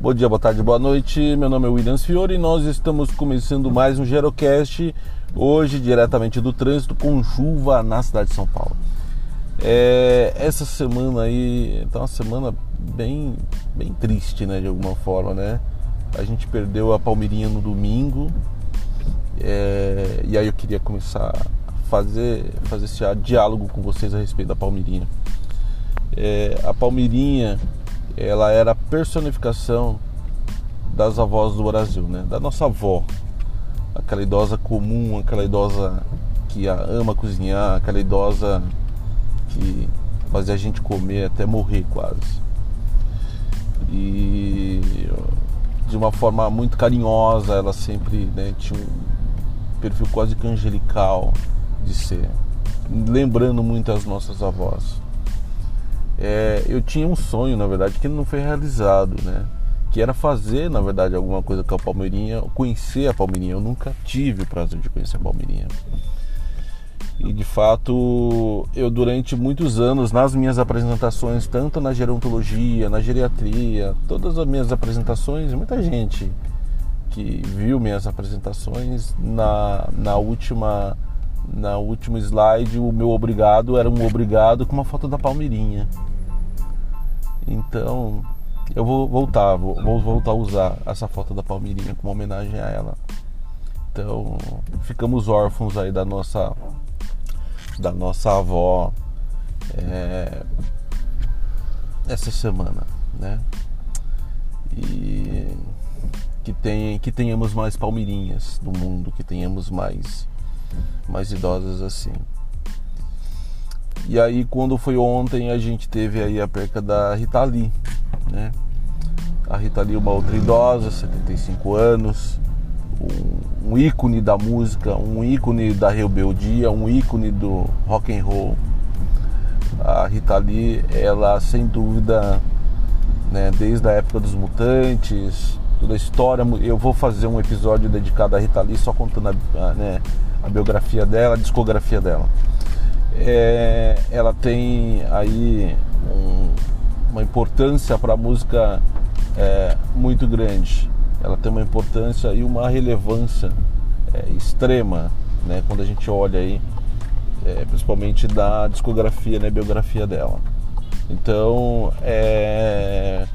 Bom dia, boa tarde, boa noite. Meu nome é Williams Fiore e nós estamos começando mais um Gerocast, hoje diretamente do trânsito com chuva na cidade de São Paulo. É, essa semana aí tá uma semana bem, bem triste, né, de alguma forma, né? A gente perdeu a Palmeirinha no domingo é, e aí eu queria começar a fazer, fazer esse diálogo com vocês a respeito da Palmeirinha. É, a Palmeirinha ela era a personificação das avós do Brasil, né? Da nossa avó, aquela idosa comum, aquela idosa que ama cozinhar, aquela idosa que fazia a gente comer até morrer quase. E de uma forma muito carinhosa, ela sempre né, tinha um perfil quase que angelical de ser, lembrando muito as nossas avós é, eu tinha um sonho, na verdade, que não foi realizado, né? Que era fazer, na verdade, alguma coisa com a Palmeirinha, conhecer a Palmeirinha. Eu nunca tive o prazer de conhecer a Palmeirinha. E de fato, eu durante muitos anos, nas minhas apresentações, tanto na gerontologia, na geriatria, todas as minhas apresentações, muita gente que viu minhas apresentações na, na última na último slide o meu obrigado era um obrigado com uma foto da Palmeirinha. Então, eu vou voltar, vou, vou voltar a usar essa foto da Palmeirinha como homenagem a ela. Então, ficamos órfãos aí da nossa da nossa avó é, essa semana, né? E que, tem, que tenhamos mais palmeirinhas no mundo, que tenhamos mais mais idosas assim. E aí quando foi ontem a gente teve aí a perca da Rita Lee, né? A Rita Lee, uma outra idosa, 75 anos, um, um ícone da música, um ícone da rebeldia, um ícone do rock and roll. A Rita Lee, ela sem dúvida, né, desde a época dos Mutantes, toda a história, eu vou fazer um episódio dedicado à Rita Lee só contando a, né, a biografia dela, a discografia dela é, ela tem aí um, uma importância para a música é, muito grande. Ela tem uma importância e uma relevância é, extrema, né, quando a gente olha aí, é, principalmente da discografia, né, biografia dela. Então, é,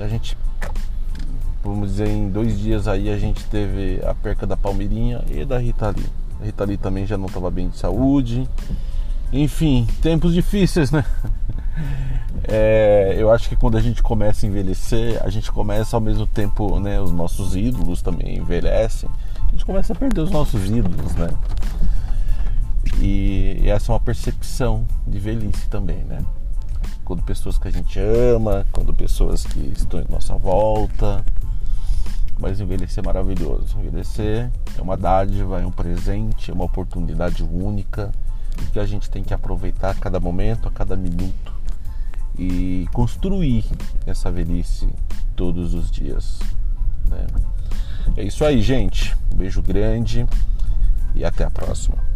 a gente, dizer, em dois dias aí a gente teve a perca da Palmeirinha e da Rita Lee. A Rita Lee também já não estava bem de saúde. Enfim, tempos difíceis, né? É, eu acho que quando a gente começa a envelhecer, a gente começa ao mesmo tempo, né? Os nossos ídolos também envelhecem. A gente começa a perder os nossos ídolos, né? E essa é uma percepção de velhice também, né? Quando pessoas que a gente ama, quando pessoas que estão em nossa volta. Mas envelhecer é maravilhoso. Envelhecer é uma dádiva, é um presente, é uma oportunidade única que a gente tem que aproveitar a cada momento, a cada minuto e construir essa velhice todos os dias. Né? É isso aí, gente. Um beijo grande e até a próxima.